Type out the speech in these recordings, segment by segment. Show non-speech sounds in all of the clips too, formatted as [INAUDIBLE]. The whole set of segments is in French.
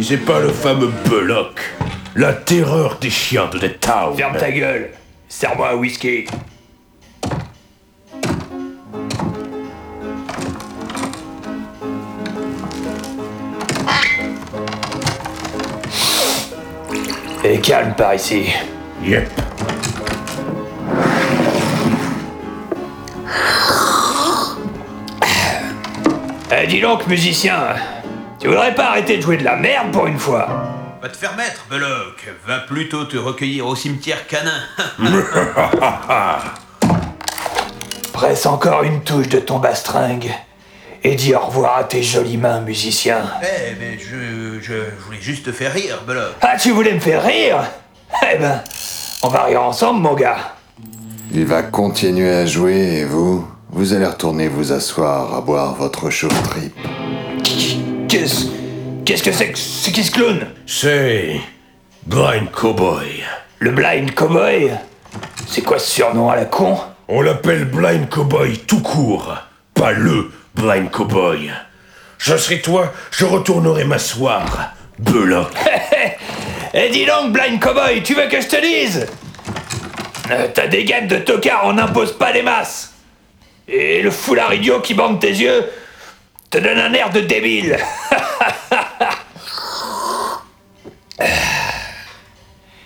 c'est pas le fameux Belloc, la terreur des chiens de The Town. Ferme ta gueule. Serre-moi un whisky. Et calme par ici. Yep. Eh, dis donc, musicien, tu voudrais pas arrêter de jouer de la merde pour une fois Va te faire mettre, Belloc. Va plutôt te recueillir au cimetière canin. [LAUGHS] Presse encore une touche de ton bastringue et dis au revoir à tes jolies mains, musicien. eh, mais je, je voulais juste te faire rire, Belloc. Ah, tu voulais me faire rire Eh ben, on va rire ensemble, mon gars. Il va continuer à jouer et vous, vous allez retourner vous asseoir à boire votre chaud trip. Qu'est-ce qu'est-ce que c'est que c'est qui ce clown? C'est. Blind Cowboy. Le Blind Cowboy? C'est quoi ce surnom à la con? On l'appelle Blind Cowboy tout court, pas le Blind Cowboy. Je serai toi, je retournerai m'asseoir. Belloc. [LAUGHS] Eh dis donc, Blind Cowboy, tu veux que je te dise? Euh, Ta dégaine de tocard en impose pas des masses Et le foulard idiot qui bande tes yeux te donne un air de débile [LAUGHS]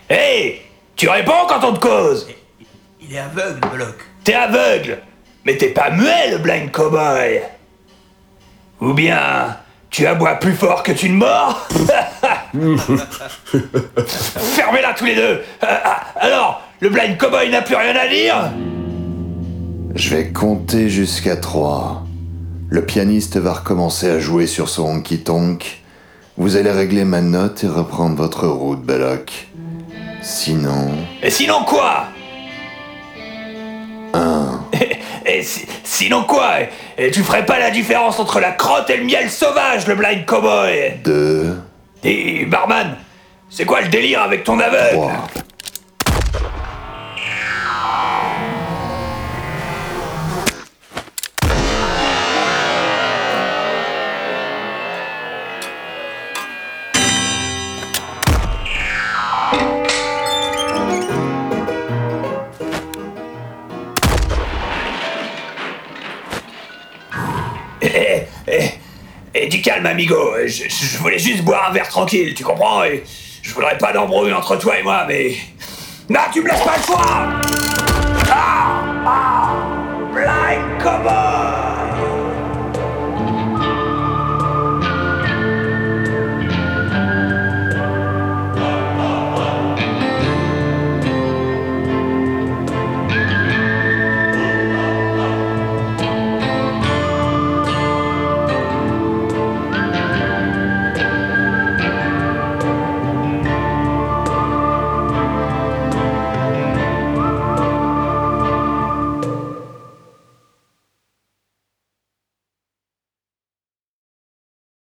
Hey Tu réponds quand on te cause Il est aveugle, Belloc. T'es aveugle, mais t'es pas muet, le blind cowboy. Ou bien, tu aboies plus fort que tu ne mords [LAUGHS] Fermez-la tous les deux. Euh, ah, alors, le blind cowboy n'a plus rien à dire Je vais compter jusqu'à 3. Le pianiste va recommencer à jouer sur son honky-tonk. Vous allez régler ma note et reprendre votre route, Belloc. Sinon... Et sinon quoi? 1. Et si- sinon quoi? Et tu ferais pas la différence entre la crotte et le miel sauvage, le blind cowboy? 2. Et barman, c'est quoi le délire avec ton aveugle? 3. Du calme, amigo. Je, je voulais juste boire un verre tranquille, tu comprends Et je voudrais pas d'embrouille entre toi et moi, mais. Non, tu me laisses pas le choix Ah